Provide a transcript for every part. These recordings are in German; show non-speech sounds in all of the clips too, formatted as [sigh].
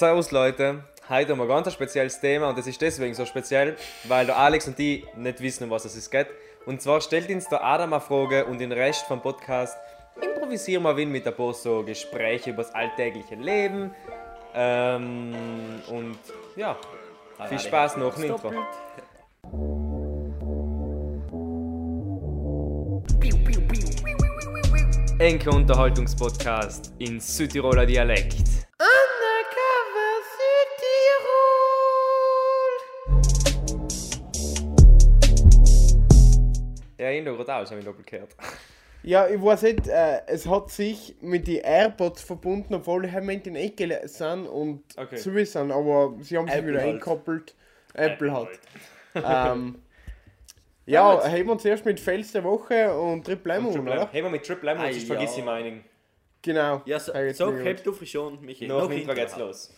Servus Leute, heute haben wir ein ganz spezielles Thema und das ist deswegen so speziell, weil der Alex und die nicht wissen, um was es geht. Und zwar stellt uns der Adam eine Frage und den Rest vom Podcast improvisieren wir mit ein paar so Gespräche über das alltägliche Leben. Ähm, und ja, viel Spaß noch im Intro. Enke Unterhaltungspodcast in Südtiroler Dialekt. Undercover Ich gerade aus, habe ich doppelt gehört. Ja, ich weiß nicht, äh, es hat sich mit den AirPods verbunden, obwohl die Moment in Ecke sind und Okay. zu sind, aber sie haben sich Apple wieder halt. eingekoppelt. Apple, Apple hat. [laughs] ähm, ja, heben wir zuerst mit Fels der Woche und Triple M, Triple M. oder? Hey, wir mit Triple M und Ah, sonst ja. vergiss ich meinen. Genau. Ja, so, ich so nicht hebt du schon, Michi. Noch Noch Intro. geht's los.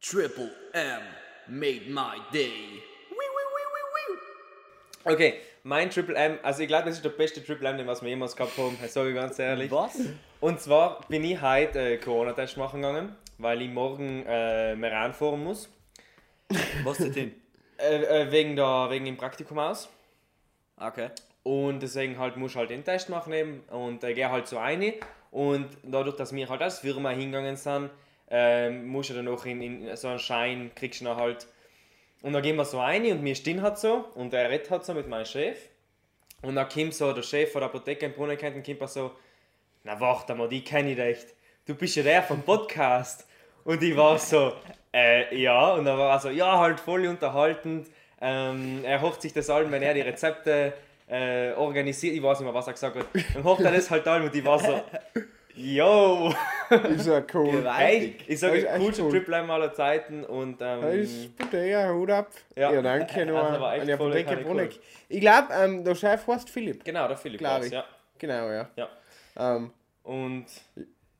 Triple M made my day. Okay, mein Triple M, also ich glaube, das ist der beste Triple M, den was wir jemals gehabt haben, sage ich ganz ehrlich. Was? Und zwar bin ich heute äh, Corona-Test machen gegangen, weil ich morgen äh, Meran fahren muss. Was denn? [laughs] Äh, äh, wegen, der, wegen dem Praktikum aus. Okay. Und deswegen halt muss ich halt den Test machen eben und äh, gehe halt so rein. Und dadurch, dass wir halt als Firma hingegangen sind, ähm, musst du dann noch in, in so einen Schein, kriegst du dann halt. Und dann gehen wir so rein und wir stehen halt so und er redet halt so mit meinem Chef. Und dann kommt so der Chef von der Apotheke in Brunnenkanten kommt er so, na warte mal, die kenne ich echt. Du bist ja der vom Podcast. Und ich war so, äh, ja. Und dann war er so, ja, halt voll unterhaltend. Ähm, er hocht sich das an, wenn er die Rezepte äh, organisiert. Ich weiß nicht mehr, was er gesagt hat. Dann hocht er das halt an und ich war so, yo. Ist ja cool. Hey, ich Das sage, coolste M aller Zeiten. Und Das ähm, ist Bottega, Hut ab. Ja. Ja, danke. [laughs] Nur war echt an voll- Apotheke Bruneck. Ich glaube, ähm, der Chef heißt Philipp. genau, der Philipp ich. ja. Genau, ja. ja. Ähm, Und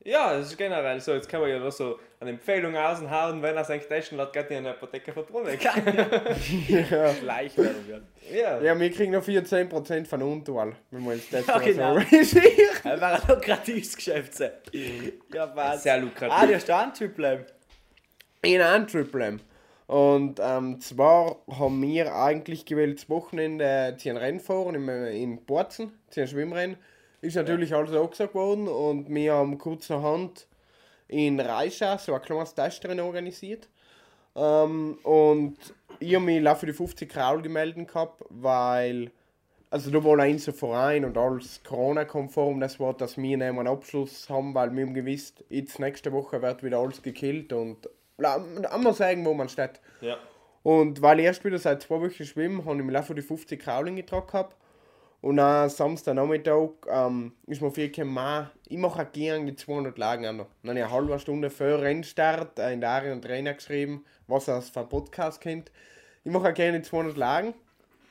ja, das ist generell so. Jetzt kann man ja noch so eine Empfehlung raushauen, wenn er sein testen lässt, geht in der Apotheke von Bruneck. ja. Gleichwerbung, ja. ja. ja, wir kriegen noch 14% von Untoal, wenn wir uns das Ja, mal genau. [laughs] Er war ein lukratives Geschäft. sein. Ja, was? Sehr lukrativ. Ah, der stand Triple M. In einem Triple M. Und ähm, zwar haben wir eigentlich gewählt, das Wochenende zu einem Rennen fahren in, in Borzen, zu einem Schwimmrennen. Ist natürlich alles angesagt worden und wir haben kurzerhand in Reischau so ein kleines Testrennen organisiert. Ähm, und ich habe mich auch für die 50 Kraul gemeldet gehabt, weil also da war ein so Verein und alles Corona-konform, das war, dass wir einen Abschluss haben, weil wir haben gewusst, jetzt nächste Woche wird wieder alles gekillt und einmal sagen, wo man steht. ja. Und weil ich erst wieder seit zwei Wochen schwimme, habe ich mich auch für die 50 Krauling getragen gehabt. Und dann Samstagnachmittag ähm, ist mir viel gekommen, ich mache auch gerne die 200 Lagen noch. Dann eine halbe Stunde vor Rennstart äh, in der Arena Trainer geschrieben, was er aus vom Podcast kennt. Ich mache auch gerne die 200 Lagen.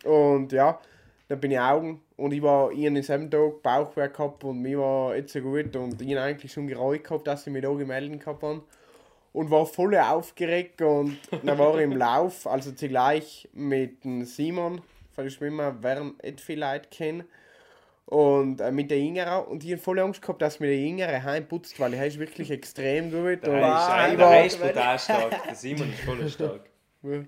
Und ja, dann bin ich Augen und ich war an diesem Tag Bauchwerk gehabt und mir war jetzt so gut und ich habe eigentlich schon gereut gehabt, dass ich mich da gemeldet habe und war voll aufgeregt und dann war ich im Lauf, also zugleich mit dem Simon Schwimmer, werden nicht viele Leute kennen und äh, mit der Jüngeren und ich habe voll Angst gehabt, dass mir der Jüngere heimputzt, weil er ist wirklich extrem gut und Der ist, Wow, ein, ich der ist brutal stark. Der Simon ist voll stark. [laughs]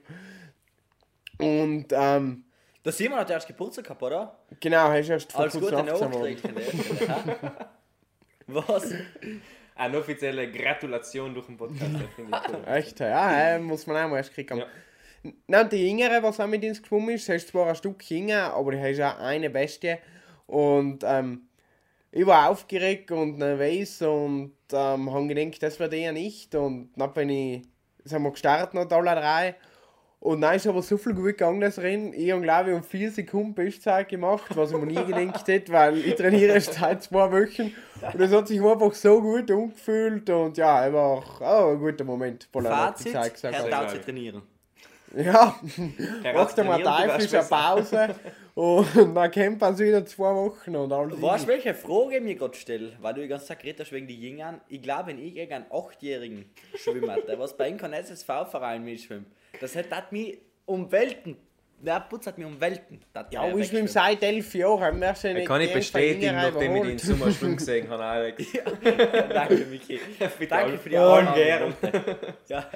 und ähm, Der Simon hat erst Geburtstag gehabt, oder? genau, er ist erst vor kurzem Gute 18 geworden. nachträglich. Was? Eine offizielle Gratulation durch den Podcast, finde ich cool. Echt, ja, äh, muss man auch mal erst kriegen. Ja. Nein, und die Jüngere, was auch mit uns geschwommen ist, ist zwar ein Stück jünger, aber die ist auch eine Bestie. Und ähm, ich war aufgeregt und nervös und ähm, habe gedacht, das wird eher nicht. Und dann bin ich, sind wir gestartet noch alle drei. Und dann ist aber so viel gut gegangen, das Rennen. Ich habe, glaube ich, um vier Sekunden Bestzeit gemacht, was ich mir nie gedacht hätte, weil ich trainiere erst seit zwei Wochen. Und es hat sich einfach so gut angefühlt und ja, einfach oh, ein guter Moment. Voll Fazit, Zeit gesagt er darf sie trainieren. Ja, macht einmal eine. Pause und [laughs] dann kämpft man wieder zwei Wochen und alles. Weißt du, welche Frage ich mir gerade stelle? Weil du die ganze Zeit geredet hast wegen die Jüngern. Ich glaube, wenn ich gegen einen Achtjährigen schwimmen hätte, was bei einem kein SSV-Verein mitschwimmt, das das mich um Welten der putzert mir um Welten. Das Ja, ich bin wegschwimmen. seit elf Jahren. Wir sind Kann ich bestätigen, nachdem ich die in Sommerschwimmen gesehen habe, Alex. [laughs] Danke, Michi. [laughs] Danke für die Einladung. Ja.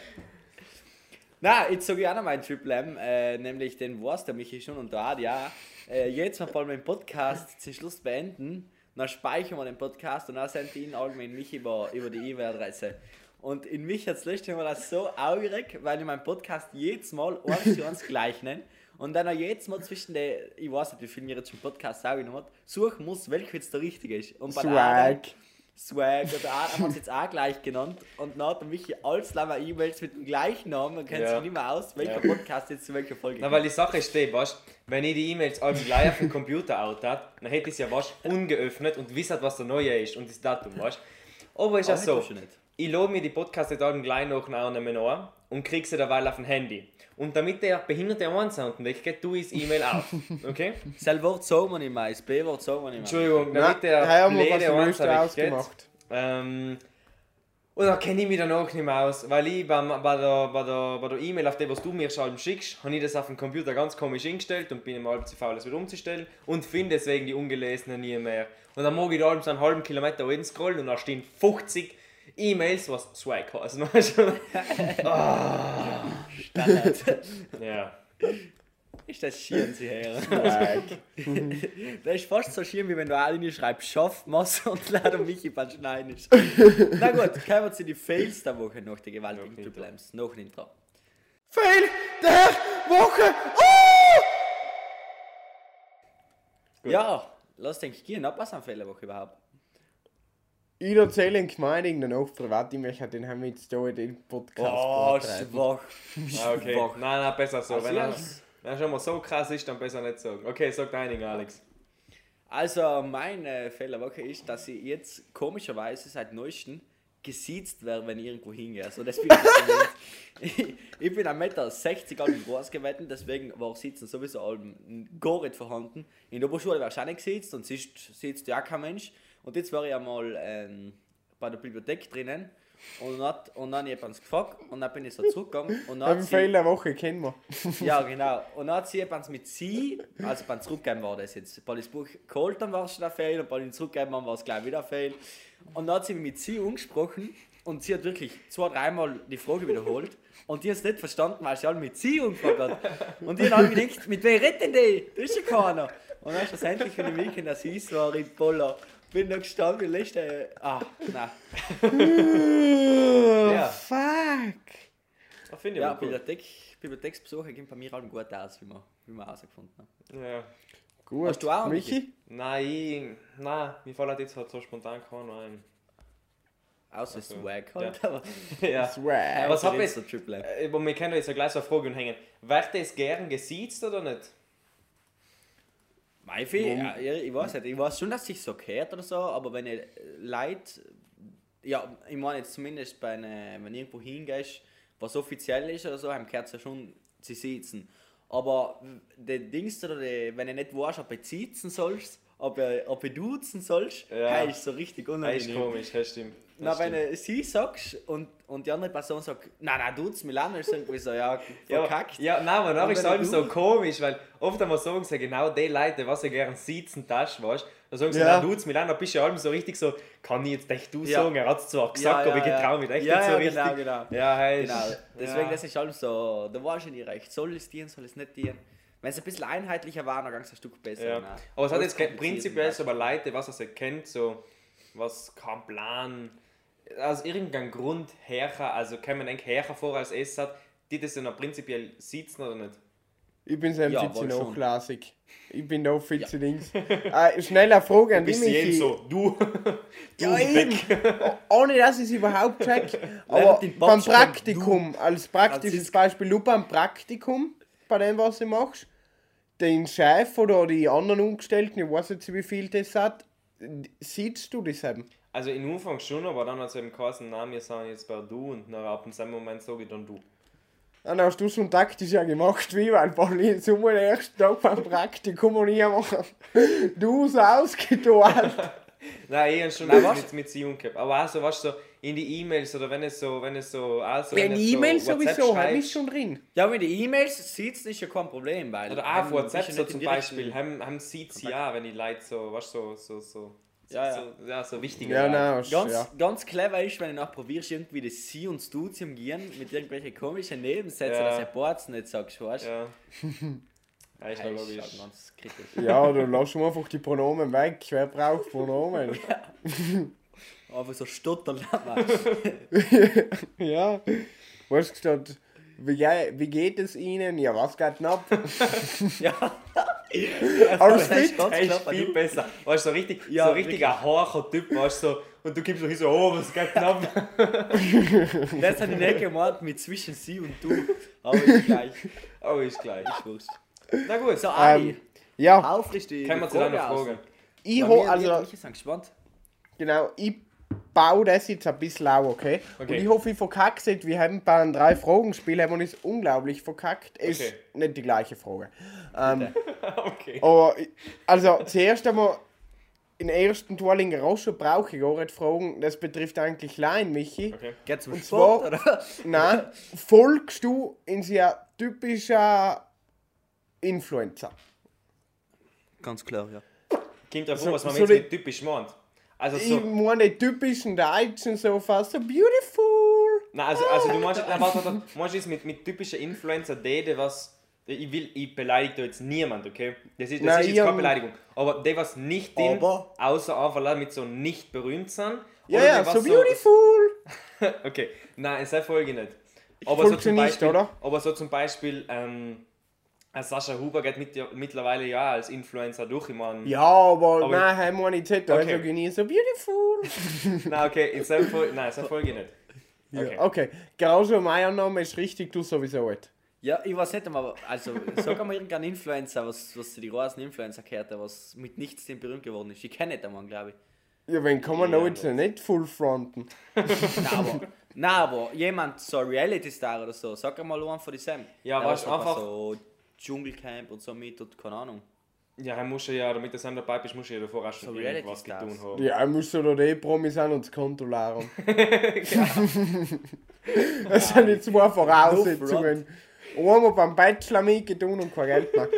Na, jetzt sage ich auch noch meinen Triple M, äh, nämlich den weiß der Michi schon und der Adi auch. Äh, jetzt mal bald meinen Podcast [laughs] zum Schluss beenden. Dann speichern wir den Podcast und dann senden wir ihn allgemein mich über, über die E-Mail-Adresse. Und in mich hat es letztes Mal das so augerig, weil ich meinen Podcast jedes Mal eins zu eins gleich nenne. Und dann auch jedes Mal zwischen den, ich weiß nicht, wie viel mir jetzt schon Podcast aufgenommen hat, suchen muss, welcher jetzt der richtige ist. Und bei der Adam- Swag. Oder auch, haben wir es jetzt auch gleich genannt. Und dann hat mich alles lange E-Mails mit dem gleichen Namen. Man kennt Ja. sich nicht mehr aus, welcher Ja. Podcast jetzt zu welcher Folge Na, weil die Sache ist die, weißt wenn ich die E-Mails alle gleich auf dem Computer out hat, dann hätte ich es ja weißt, ungeöffnet und wisst, was der neue ist und das Datum, weißt Aber ist ja Aber so, ich lade mir die Podcasts jetzt alle gleich noch annehmen an und krieg sie derweil auf dem Handy. Und damit der behinderte One-Sound weggeht, ich das E-Mail auf. [laughs] Okay? Das Wort sagen wir nicht mehr, das B-Wort sagen wir nicht mehr. Entschuldigung, Nein, damit der was blöde Lüster weggeht. ausgemacht. Ähm, oder kenne ich mich dann auch nicht mehr aus, weil ich beim, bei der bei der, bei der E-Mail, auf die was du mir schon schickst, habe ich das auf dem Computer ganz komisch eingestellt und bin immer halb zu faul, das wieder umzustellen und finde deswegen die ungelesenen nie mehr. Und dann mag ich da einen halben Kilometer oben scrollen und da stehen 50 E-Mails, was Swag heißt. [laughs] weißt du? Standard. [laughs] ja. ist das schieren sie her. Swag. [laughs] Das ist fast so schier, wie wenn du alle schreibst, schaff, machst und leider Michi beim Schneiden ist. Na gut, kommen wir zu den Fails der Woche nach der gewaltigen Triple M's. Noch ein Intro. Fail der Woche. Oh! Ja, lass denke ich gehen. Was am Fail der Woche überhaupt? Ich erzähle in Gemeinde irgendeinen auf privat, ich möchte den haben wir jetzt hier in den Podcast Oh, schwach. Ah, okay. Schwach. Nein, nein, besser so. Also wenn er, wenn er schon mal so krass ist, dann besser nicht sagen. Okay, sag deinen, Alex. Also, mein äh, Fehler Woche ist, dass ich jetzt komischerweise seit neuestem gesiezt werde, wenn ich irgendwo hingehe. Also, das bin ich, ich, ich bin 1,60 Meter alt groß gewesen, deswegen war Sitzen sowieso allem gar nicht vorhanden. In der Oberschule war ich auch nicht gesitzt und sitzt, sitzt ja kein Mensch. Und jetzt war ich einmal ähm, bei der Bibliothek drinnen und dann, hat, und dann jemand gefragt und dann bin ich so zurückgegangen und dann sie- Fail der Woche kennen wir. [laughs] ja, genau. Und dann hat sie jemand mit sie, also beim Zurückgeben war das jetzt, bei das Buch geholt dann war es schon ein Fail und bei dem Zurückgeben war es gleich wieder ein Fail. Und dann hat sie mich mit sie angesprochen und sie hat wirklich zwei, dreimal die Frage wiederholt und die hat es nicht verstanden, weil sie alle mit sie angefragt hat. Und die haben alle gedacht, mit wem redet denn die? Da ist ja keiner. Und dann schlussendlich, wenn ich wirklich dass sie es war in Poller, bin da gestanden und letzte, ah, nein. [laughs] Ja. Fuck. Das finde ich Ja, aber cool. Bibliothek, Bibliotheksbesuche gehen bei mir halt gut aus, wie wir, wie wir herausgefunden haben. Ja. Gut. Hast du auch, Michi? Nein, ich, nein, mir fällt jetzt halt so spontan keiner ein. Außer Ach so. Swag halt, Ja. aber... [laughs] ja. Swag. Was hab ich- jetzt? Triple M. Äh, aber wir können jetzt ja gleich so eine Frage hängen. Wird das gern gesiezt oder nicht? Maifi, ja, ich weiß nicht, ich weiß schon, dass sich so gehört oder so, aber wenn ich Leute, ja, ich meine jetzt zumindest bei einer, wenn du irgendwo hingehst, was offiziell ist oder so, haben gehört ja schon zu sitzen. Aber der Dings oder die, wenn du nicht weißt, ob du sitzen sollst, ob ob du duzen sollst, Ja. ist so richtig Das ist unangenehm. komisch, das stimmt. Na, Das wenn stimmt. du sie sagst und, und die andere Person sagt, nein, nein, duzen Milano, ist irgendwie so, ja, ja, verkackt. ja, nein, aber nachher ist es wenn halt du- so komisch, weil oft einmal sagen sie genau die Leute, was sie gern sitzen, das weißt da sagen sie, Ja. ja. du Milan, da bist du ja allem so richtig so, kann ich jetzt echt du Ja. sagen, er hat es zwar gesagt, aber ich getraue mich echt ja, nicht so ja, richtig. Genau, genau. Ja, hey, Genau, deswegen ja. das ist alles so, da warst du nicht recht. Soll es dienen, soll es nicht dienen? Wenn es ein bisschen einheitlicher war, dann ging es ein Stück besser. Ja. Nein. Aber es hat jetzt prinzipiell so bei Leute, was er sich kennt, so was kein Plan, aus irgendeinem Grund herrscher, also kann man denken, herrscher vor als es hat, die das dann auch prinzipiell sitzen oder nicht? Ich bin selbst Ja, jetzt schon. nachlässig. Ich bin da fit zu Dings. äh, [laughs] schnell eine Frage an dich, Michi. so, du, [laughs] Ja, du eben. Ohne dass ich es überhaupt check. [laughs] Aber beim Praktikum, als praktisches. Beispiel, du beim Praktikum, bei dem, was du machst, den Chef oder die anderen Angestellten, ich weiß nicht, wie viel das hat, siehst du das eben? Also im Anfang schon, aber dann hat es eben geheißen, nein, wir sind jetzt bei du und dann ab dem Moment sage ich dann du. Dann hast du schon taktisch ja gemacht, wie weil Pauli so am ersten Tag beim Praktikum und ich mache du so ausgetan. [laughs] Nein, ich habe schon Nein, mit, was? mit, mit sie umgehabt. Aber auch so, weißt du, so in die E-Mails oder wenn es so, wenn es so, also Wenn es E-Mail so WhatsApp sowieso, hat schreibst, mich schon drin. Ja, mit den E-Mails sieht es nicht ja kein Problem, weil. Oder auch WhatsApp so zum Beispiel, haben, haben sieht sie ja, wenn die Leute so, weißt du, so, so, so, Ja, ja. so, ja, so wichtige Ja, nein, Ganz, ja. ganz clever ist, wenn du noch probierst, irgendwie das Sie und Du zu umgehen mit irgendwelchen komischen Nebensätzen, Ja. dass du Ports nicht sagst, weißt du? Ja. ja, ist ja logisch. ganz kritisch. Ja, dann lass schon einfach die Pronomen weg. Wer braucht Pronomen? [laughs] Aber so stottern. [laughs] ja. Was gestatt, wie, wie geht es Ihnen? Ja, was geht denn ab? [laughs] ja. [laughs] Alles Das ist viel du- besser. Weißt du, so richtig, Ja, so richtig ein harter Typ, weißt du, so, und du gibst so, so oh, was geht denn ab? [laughs] Das hat ich nicht gemeint mit zwischen Sie und Du. Aber ist gleich. Oh, ist gleich. Ist wurscht. Na gut, So, Ali, Ähm, ja, aufrichtig. können wir zu Frage deiner. Frage. ich wir also, ich sind gespannt. genau, ich baue das jetzt ein bisschen auf, okay? Und Okay. ich hoffe, ich verkacke es. Wir haben bei einem drei Fragen Spiel haben wir uns unglaublich verkackt. Ist Okay. nicht die gleiche Frage. Ähm, [laughs] Okay. aber, also, zuerst einmal, in der ersten Torlinger Rosso brauche ich gar nicht fragen. Das betrifft eigentlich Lein, Michi. Okay. Geht zum Und Sport, zwar- oder? Nein, folgst du in sehr typischer Influencer? Ganz klar, ja. Kommt davon, So- was man so jetzt mit typisch meint. Also Ich so, meine, typischen Deutschen so fast so beautiful. nein, also, also du meinst, nein, warte, warte, meinst jetzt mit, mit typischer Influencer, die, die was, ich will, ich beleidige da jetzt niemand, okay? Das ist, das Nein, ist jetzt ich keine Beleidigung. Aber die, was nicht Aber- außer Leute mit so nicht berühmt sind. Ja, ja, was so beautiful. [laughs] Okay, nein, es folge nicht. Aber so nicht, Beispiel, oder? Aber so zum Beispiel, ähm, Sascha Huber geht mit, mittlerweile ja als Influencer durch. Ich meine, Ja, aber, Aber- nein, haben wir nicht gesagt, Okay. nie so beautiful. [laughs] nein, okay, in seinem Fall, nein, so folge ich nicht. Okay. Ja, okay, genauso mein Name ist richtig, du sowieso nicht. Ja, ich weiß nicht, aber also sag einmal irgendein Influencer, was, was zu die großen Influencer gehört, der was mit nichts dem berühmt geworden ist. Ich kenne nicht einmal, glaube ich. Ja, wen kann man Ja, noch jetzt nicht full fronten? [laughs] Nein, aber, nein, aber jemand, so ein Reality-Star oder so, sag einmal einen von die Sam. Ja, weißt einfach- So Dschungelcamp und so mit und keine Ahnung. Ja, er muss ja, damit er Sam dabei bist, muss er ja davor auch schon So irgendwas getan haben. Ja, er müsste doch die Promis an und das Konto leeren. [laughs] [laughs] das sind die zwei Voraussetzungen. Einmal beim Bachelor mitgetan und kein Geld mehr.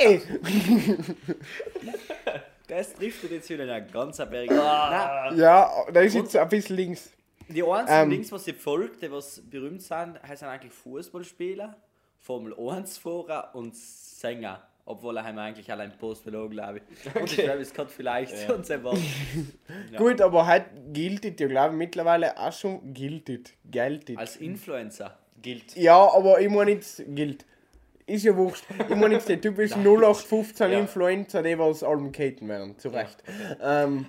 Ey! Das trifft jetzt wieder einen ganz Berg. Nein, Ja, da ist jetzt ein bisschen links. die einzigen Ähm. Links, was ich folgt, die was berühmt sind, heißen eigentlich Fußballspieler, Formel 1 Fahrer und Sänger. Obwohl er haben eigentlich alle einen Post verloren, glaube ich. Und glaube, es kann vielleicht Ja. und selber. [laughs] Ja. Gut, aber heute gilt es ja, glaube ich, mittlerweile auch schon gilt es. Als Influencer. Gilt. Ja, aber ich meine jetzt, gilt. Ist ja wurscht. Ich meine jetzt die typischen 0815 Ja. Influencer, die was allem Katen werden, zu Recht. Ähm,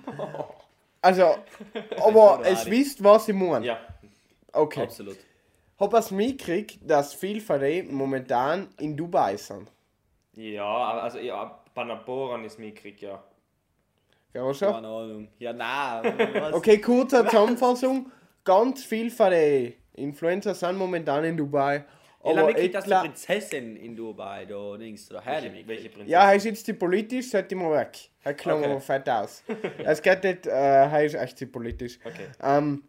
also, [laughs] aber es wisst, was ich meine. Ja. Okay. Absolut. Hab es mitgekriegt, dass viele von denen momentan in Dubai sind. Ja, also ja, Bohren ist mitkrieg, ja. Ja, schon? Keine Ahnung. Ja, nein. [laughs] was? Okay, kurze Zusammenfassung. Ganz viele von den Influencer sind momentan in Dubai. Aber mitgekriegt, dass die Prinzessin in Dubai da links da her Welche, welche Prinzessin? ja, er ist jetzt die politisch, sollte ich mal weg. Er klang Okay. aber fett aus. Es geht nicht, äh, er ist echt die politisch. Okay. Ähm,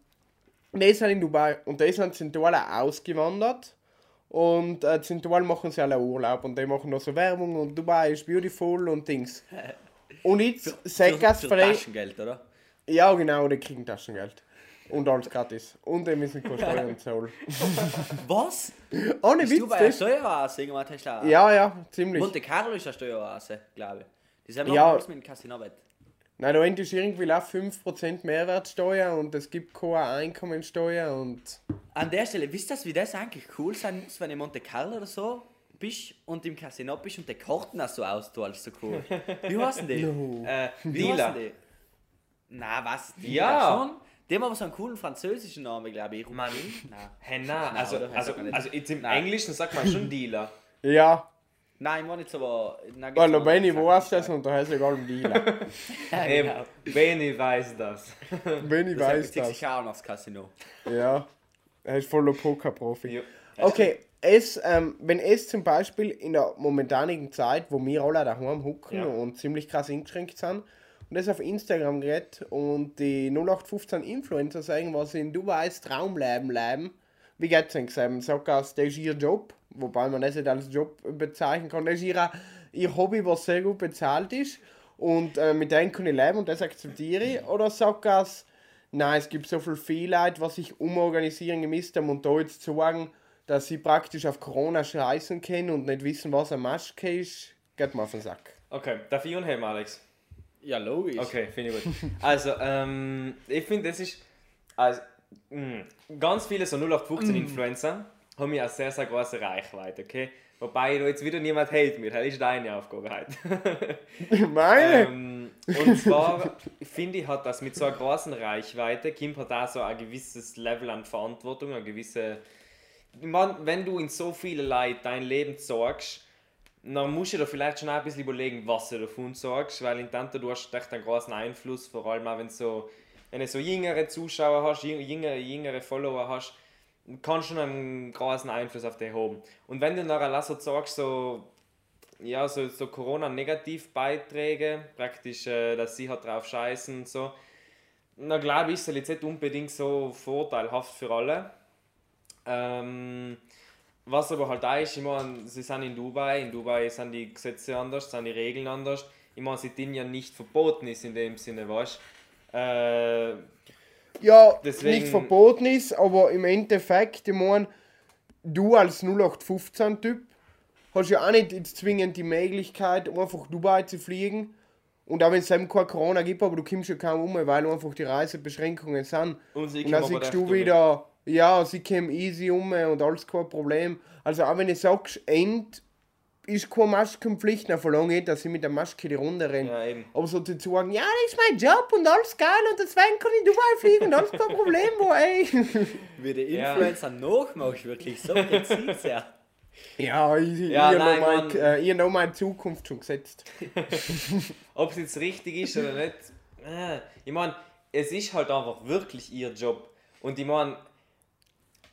die sind in Dubai und die sind zentral ausgewandert. Und äh, zentral machen sie alle Urlaub und die machen noch so Werbung und Dubai ist beautiful und Dings. [laughs] Und jetzt von denen- Taschengeld, oder? Ja, genau, die kriegen Taschengeld. Und alles gratis. Und die müssen keine Steuern [laughs] zahlen. Was? Ohne Bist du Witz, bei einer. Steueroase? Irgendwann hast du Ja, ja, ziemlich. Monte Carlo ist eine Steueroase, glaube ich. Die sind Ja. mit dem Casino wett. Nein, da ist irgendwie auch 5% Mehrwertsteuer und es gibt keine Einkommensteuer und. An der Stelle, wisst ihr, wie das eigentlich cool sein muss, wenn du in Monte Carlo oder so bist und im Casino bist und die Karten auch so austauschst, so cool. Wie heißen die? Äh, Wie Dealer. heißen die? Na, was? Dealer Ja. Schon? Die haben aber so einen coolen französischen Namen, glaube ich. Mann. Nein. Hä, nein, also, also, also jetzt im Nein. Englischen sagt man schon [laughs] Dealer. Ja, Nein, ich weil der gibt's Benny noch- weiß das und da heißt egal um Dealer. Ja, Eben, genau. Benny weiß das. Benny Das weiß ist das. das. sich auch aufs Casino. Ja, er ist voller Pokerprofi. Ja. Okay, es, ähm, wenn es zum Beispiel in der momentanigen Zeit, wo wir alle daheim hucken Ja. und ziemlich krass eingeschränkt sind und das auf Instagram geredet und die 0815 Influencer sagen, was sie in Dubais Traumleben leben. Wie geht's denn gesagt? Sagt das, das ist ihr Job, wobei man das nicht als Job bezeichnen kann. Das ist ihr, ihr Hobby, was sehr gut bezahlt ist und äh, mit dem kann ich leben und das akzeptiere ich. Oder sagt das, nein, es gibt so viel Fehlleid, was ich umorganisieren müsste und da jetzt sagen, dass sie praktisch auf Corona scheißen können und nicht wissen, was eine Maske ist, geht mir auf den Sack. Okay, darf ich unheben, Alex? Ja, logisch. Okay, finde ich gut. Also, ähm, ich finde, das ist. Also, ganz viele so 0815-Influencer haben ja eine sehr, sehr große Reichweite, okay? Wobei da jetzt wieder niemand hält mir, das ist deine Aufgabe heute. [laughs] Meine? ähm, und zwar finde ich, hat das mit so einer großen Reichweite, Kim hat da so ein gewisses Level an Verantwortung, eine gewisse. Ich mein, wenn du in so viele Leute dein Leben sorgst, dann musst du dir vielleicht schon ein bisschen überlegen, was du davon sorgst, weil in Tante du hast echt einen großen Einfluss, vor allem auch wenn du so, wenn du so jüngere Zuschauer hast, jüng- jüngere, jüngere Follower hast, kann schon einen großen Einfluss auf dich haben. Und wenn du nachher so sagst, so, ja, so, so Corona-Negativbeiträge, praktisch, äh, dass sie halt drauf scheißen und so, na glaube ich, ist das jetzt nicht unbedingt so vorteilhaft für alle. Ähm, was aber halt auch ist, ich meine, sie sind in Dubai, in Dubai sind die Gesetze anders, sind die Regeln anders. Ich meine, sie denen ja nicht verboten ist in dem Sinne, weißt du? Äh, Ja, Deswegen- nicht verboten ist, aber im Endeffekt, ich meine, du als 0815-Typ hast ja auch nicht zwingend die Möglichkeit, einfach Dubai zu fliegen. Und auch wenn es eben kein Corona gibt, aber du kommst ja kaum um, weil einfach die Reisebeschränkungen sind. Und sie und dann siehst du wieder, ja, sie kommen easy um und alles kein Problem. Also auch wenn du sagst, End ist keine Maskenpflicht, dann verlange ich, dass ich mit der Maske die Runde renne. Ja, eben. Aber so zu sagen, ja, das ist mein Job und alles geil und deswegen kann ich Dubai fliegen und alles kein Problem, wo ey. Wie der Ja. Influencer nachmachst, wirklich so präzise. Ja, ich, Ja, ich, nein, noch mein, äh, ich noch meine Zukunft schon gesetzt. [laughs] Ob es jetzt richtig ist oder nicht, äh, ich meine, es ist halt einfach wirklich ihr Job. Und ich meine,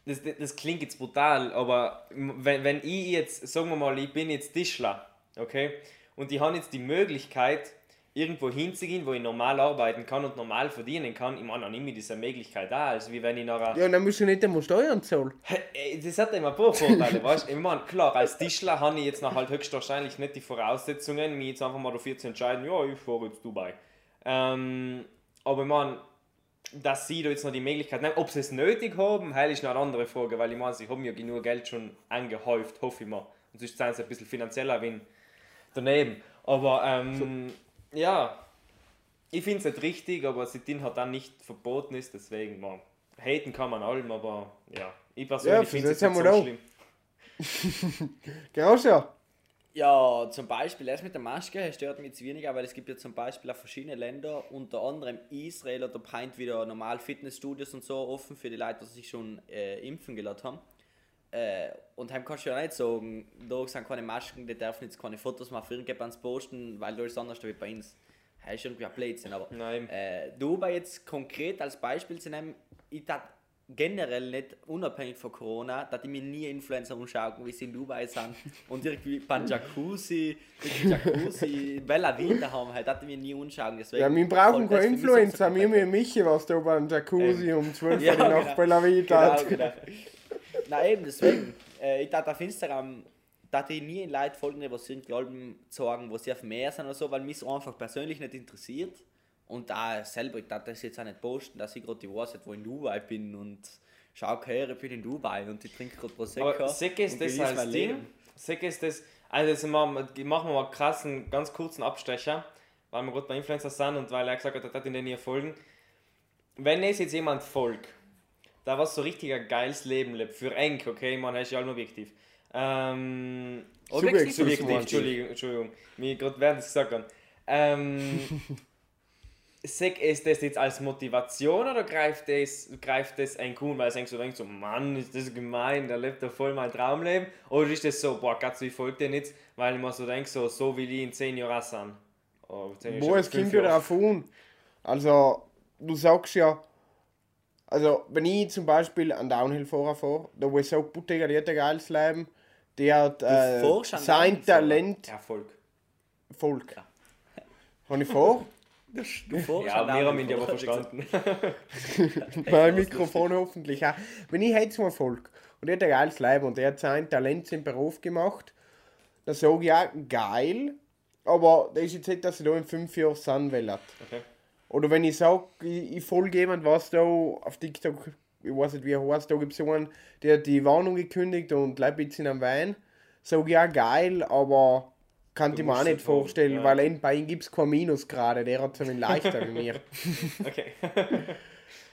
das, das klingt jetzt brutal, aber wenn, wenn ich jetzt, sagen wir mal, ich bin jetzt Tischler, okay, und ich habe jetzt die Möglichkeit, irgendwo hinzugehen, wo ich normal arbeiten kann und normal verdienen kann, ich meine, dann nehme ich diese Möglichkeit da, also wie wenn ich nachher... Ja, dann musst du nicht einmal Steuern zahlen. Das hat immer ein paar Vorteile, weißt du? Ich meine, klar, als Tischler habe ich jetzt noch halt höchstwahrscheinlich nicht die Voraussetzungen, mich jetzt einfach mal dafür zu entscheiden, ja, ich fahre jetzt Dubai. Ähm, aber ich meine, dass sie da jetzt noch die Möglichkeit nehmen, ob sie es nötig haben, heil ist noch eine andere Frage, weil ich meine, sie haben ja genug Geld schon angehäuft, hoffe ich mal. Und sonst sind sie ein bisschen finanzieller wie daneben. Aber ähm, ja, ich finde es nicht richtig, aber seitdem hat dann nicht verboten ist, deswegen, man, haten kann man allem, aber ja, ich Ja, persönlich finde es haben nicht so schlimm. [laughs] Genau so. Ja, zum Beispiel das mit der Maske stört mich jetzt weniger, weil es gibt ja zum Beispiel auch verschiedene Länder, unter anderem Israel oder Pint wieder normal Fitnessstudios und so offen für die Leute, die sich schon äh, impfen gelassen haben. Äh, und heim kannst du ja nicht sagen, da sind keine Masken, die dürfen jetzt keine Fotos mehr für irgendjemanden posten, weil da ist anders wie bei uns. Das ist irgendwie ein Blödsinn, aber Nein. äh, Dubai jetzt konkret als Beispiel zu nehmen, ich tat generell nicht, unabhängig von Corona, dass ich mir nie Influencer anschauen, wie sie in Dubai sind [laughs] und irgendwie beim Jacuzzi, [laughs] Jacuzzi, Bella Vita haben, halt, dass ich mir nie. Deswegen Ja, wir brauchen so Influencer. Wir haben Michi, was da beim Jacuzzi um 12 [laughs] Ja, Uhr nach genau. Bella Vita. Genau, genau. Nein, eben, deswegen. Äh, ich dachte auf Instagram, dass ich nie in Leute folgen, die was irgendwie Alben sagen, wo sie auf mehr sind oder so, weil mich einfach persönlich nicht interessiert. Und da selber, ich darf das jetzt auch nicht posten, dass ich gerade die Wahrheit, wo ich in Dubai bin und schau her, ich bin in Dubai und ich trinke gerade Prosecco. Aber ist das als Ding. Säcke ist das. Also jetzt machen wir, mal einen krassen, ganz kurzen Abstecher, weil wir gerade bei Influencer sind und weil er gesagt hat, er hat in den ihr folgen. Wenn es jetzt jemand folgt, da was so richtig ein geiles Leben lebt, für eng, okay, man ist ja allem objektiv. Ähm, Subjektiv, subjektiv, du? Entschuldigung, Entschuldigung, mir gerade während es gesagt haben. Ähm, [laughs] Sag ist das jetzt als Motivation oder greift das, greift das ein Kuhn, weil es denkt so, denkt so, Mann, ist das gemein, der lebt da voll mein Traumleben? Oder ist das so, boah, Katze, ich folge dir nicht, weil ich mir so denke, so, so will ich in 10 Jahren sein. Oh, 10 Jahre Wo schon es kommt ja darauf an. Also, du sagst ja, also wenn ich zum Beispiel einen Downhill-Fahrer fahre, da wo ich sage, Buttiger, der hat ein geiles Leben, der hat äh, sein? Talent Erfolg. Volk. Habe ich vor? [laughs] Du, du fährst Ja, wir haben ihn ja du verstanden. [laughs] Mein Mikrofon hoffentlich auch. Wenn ich jetzt mal folge und der hat ein geiles Leib und der hat sein Talent im Beruf gemacht, dann sage ich ja, geil, aber das ist jetzt nicht, dass ich da in fünf Jahren sein will. Okay. Oder wenn ich sage, ich, ich folge jemand, was da auf TikTok, ich weiß nicht wie er heißt, da gibt es so einen, der hat die Warnung gekündigt und bleibt ein bisschen am Wein, sage ich ja, geil, aber kann ich mir auch nicht vorstellen, ja. weil bei ihm gibt es kein Minus gerade, der hat es ein leichter wie mir. [laughs] Okay. [laughs]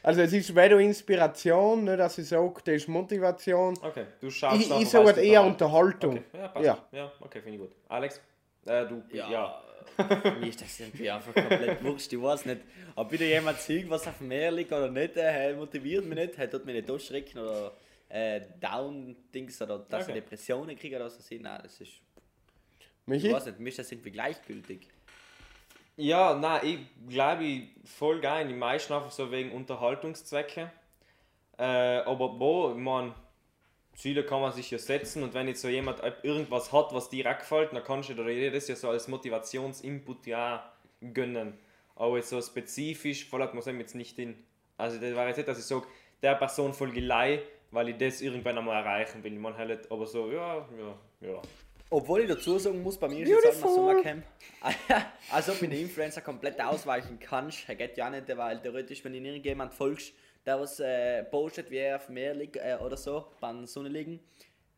Also es ist weder Inspiration, nicht, dass ich sage, das ist Motivation. Okay, du schaust Ich, einfach, ich sage halt eher Unterhaltung. Okay, ja, passt. Ja. Ja. okay, finde ich gut. Alex, äh, du, ja. Ja, für mich ist das irgendwie einfach komplett wurscht. Ich weiß nicht, ob wieder jemand sieht, was auf dem Meer liegt oder nicht, äh, motiviert mich nicht, äh, tut mich nicht durchschrecken oder äh, Down-Dings oder dass Okay. ich Depressionen kriege oder so. Nein, das ist, ich Michi? weiß nicht, mir ist das irgendwie gleichgültig. Ja, nein, ich glaube, ich voll geil. Die meisten einfach so wegen Unterhaltungszwecke. Äh, aber wo, ich meine, Ziele kann man sich ja setzen und wenn jetzt so jemand irgendwas hat, was dir gefällt, dann kannst du dir das ja so als Motivationsinput ja gönnen. Aber jetzt so spezifisch fällt mir das jetzt nicht in. Also das war jetzt nicht, dass ich sage, der Person folge ich leih, weil ich das irgendwann einmal erreichen will. Man halt, aber so, ja, ja, ja. Obwohl ich dazu sagen muss, bei mir ist jetzt halt Sommercamp. [laughs] also ob ich den Influencer komplett ausweichen kannst, geht ja nicht, weil theoretisch, wenn du irgendjemand folgst, der was äh, postet, wie er auf Meer liegt äh, oder so, bei der Sonne liegen,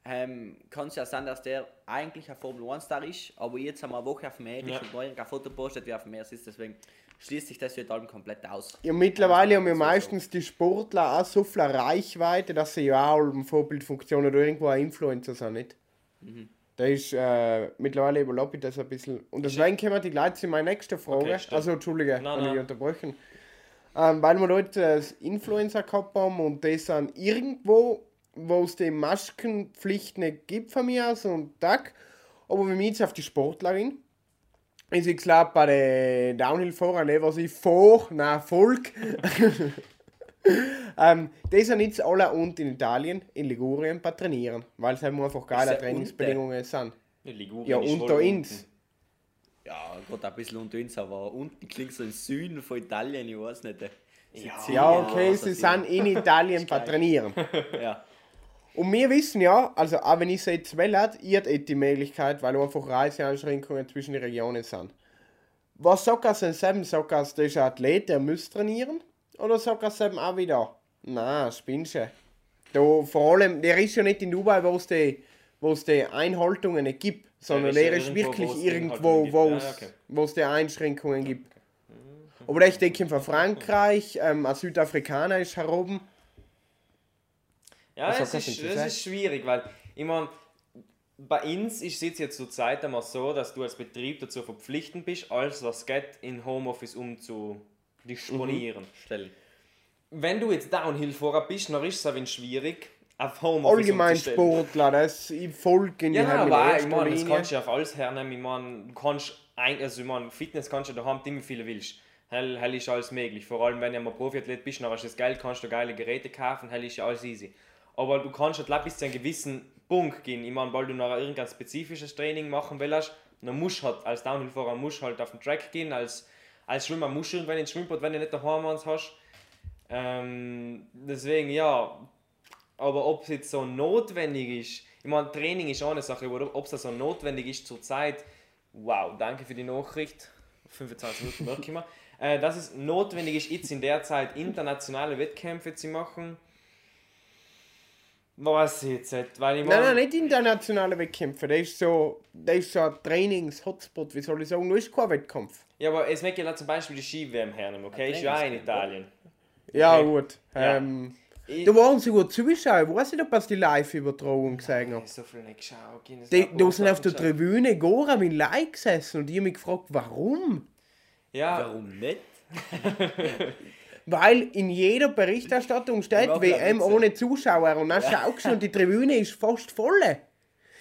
ähm, kann es ja sein, dass der eigentlich ein Formel 1 Star ist, aber jetzt haben wir eine Woche auf dem Meer ist Ja. und morgen ein Foto postet, wie er auf dem Meer ist, deswegen schließt sich das jetzt allem komplett aus. Ja, mittlerweile haben ja So, so. meistens die Sportler auch so viel Reichweite, dass sie ja auch eine Vorbildfunktion oder irgendwo ein Influencer sind, nicht? Mhm. Da ist äh, mittlerweile überlappe ich das ein bisschen. Und deswegen kommen die gleich zu meiner nächsten Frage. Okay, also, Entschuldige, Nein, wenn ich nein. unterbrechen. Ähm, weil wir dort äh, Influencer gehabt haben und das sind irgendwo, wo es die Maskenpflicht nicht gibt von mir aus und Tag. Aber wir jetzt auf die Sportlerin, ist ich glaube bei den Downhill-Fahrern, ne, was ich vor, na Volk. [laughs] [laughs] ähm, die sind jetzt alle unten in Italien, in Ligurien, bei trainieren, weil es halt einfach geile ja Trainingsbedingungen sind. Ja, Ligurien Ja, ist unter voll uns. unten. Ja, gerade ein bisschen unter uns, aber unten klingt so im Süden von Italien, ich weiß nicht. Sizilien Ja, oder okay, sie sind in Italien [laughs] bei trainieren. [laughs] Ja. Und wir wissen ja, also auch wenn ich es jetzt will, ihr habt eh die Möglichkeit, weil einfach Reiseeinschränkungen zwischen den Regionen sind. Was sagt er denn selber? Sagt er, das ist ein Athlet, der muss trainieren? Oder sagt er selber auch wieder, na, spinnst du? Da, vor allem, der ist ja nicht in Dubai, wo es die, wo es die Einhaltungen nicht gibt, sondern ja der ist wirklich es irgendwo, wo es, Ja, okay. wo es die Einschränkungen gibt. Aber ich denke von Frankreich, ähm, ein Südafrikaner ist heroben. Ja, Was es hat das ist, es sagen? ist schwierig, weil ich meine, bei uns ist es jetzt zur Zeit einmal so, dass du als Betrieb dazu verpflichtend bist, alles was geht in Homeoffice umzudisponieren. Stellen. Wenn du jetzt Downhill-Fahrer bist, dann ist es ein wenig schwierig, auf Homeoffice Allgemein. Sportler, das ich folge in die Ja, nein, aber ich meine, das kannst du ja auf alles hernehmen. Ich meine, du kannst ein, also ich meine, Fitness kannst du daheim immer viel willst. Hell, hell ist alles möglich. Vor allem, wenn du mal Profiathlet bist, dann hast du das Geld, kannst du geile Geräte kaufen, hell ist ja alles easy. Aber du kannst halt bis zu einem gewissen Punkt gehen. Ich meine, weil du nachher irgendein spezifisches Training machen willst, dann musst du halt, als Downhill-Fahrer musst halt auf den Track gehen, als, als Schwimmer musst du irgendwann ins Schwimmbad, wenn du nicht daheim eins hast. Ähm, deswegen, ja, aber ob es jetzt so notwendig ist, ich meine, Training ist auch eine Sache, aber ob es so notwendig ist zur Zeit, wow, danke für die Nachricht, 25 Minuten merke ich mir, äh, dass es notwendig ist, jetzt in der Zeit internationale Wettkämpfe zu machen, weiß ich jetzt nicht, weil ich Nein, nein, nicht internationale Wettkämpfe. Das ist so, das ist so ein Trainings-Hotspot, wie soll ich sagen, nur ist kein Wettkampf. Ja, aber es möchte ja zum Beispiel die Ski-WM hernehmen, okay, ist ja auch in Italien. Ja, Okay. gut. Ja. Ähm, Ich, da waren sogar Zuschauer, ich weiß nicht, ob ich die Live-Übertragung gesehen habe. so viel nicht geschaut. das Die, da sind auf der. Tribüne Gora mit Like gesessen und die haben mich gefragt, warum? Ja, Warum nicht? [laughs] Weil in jeder Berichterstattung steht WM ohne Zuschauer und dann schaust du und die Tribüne ist fast voll.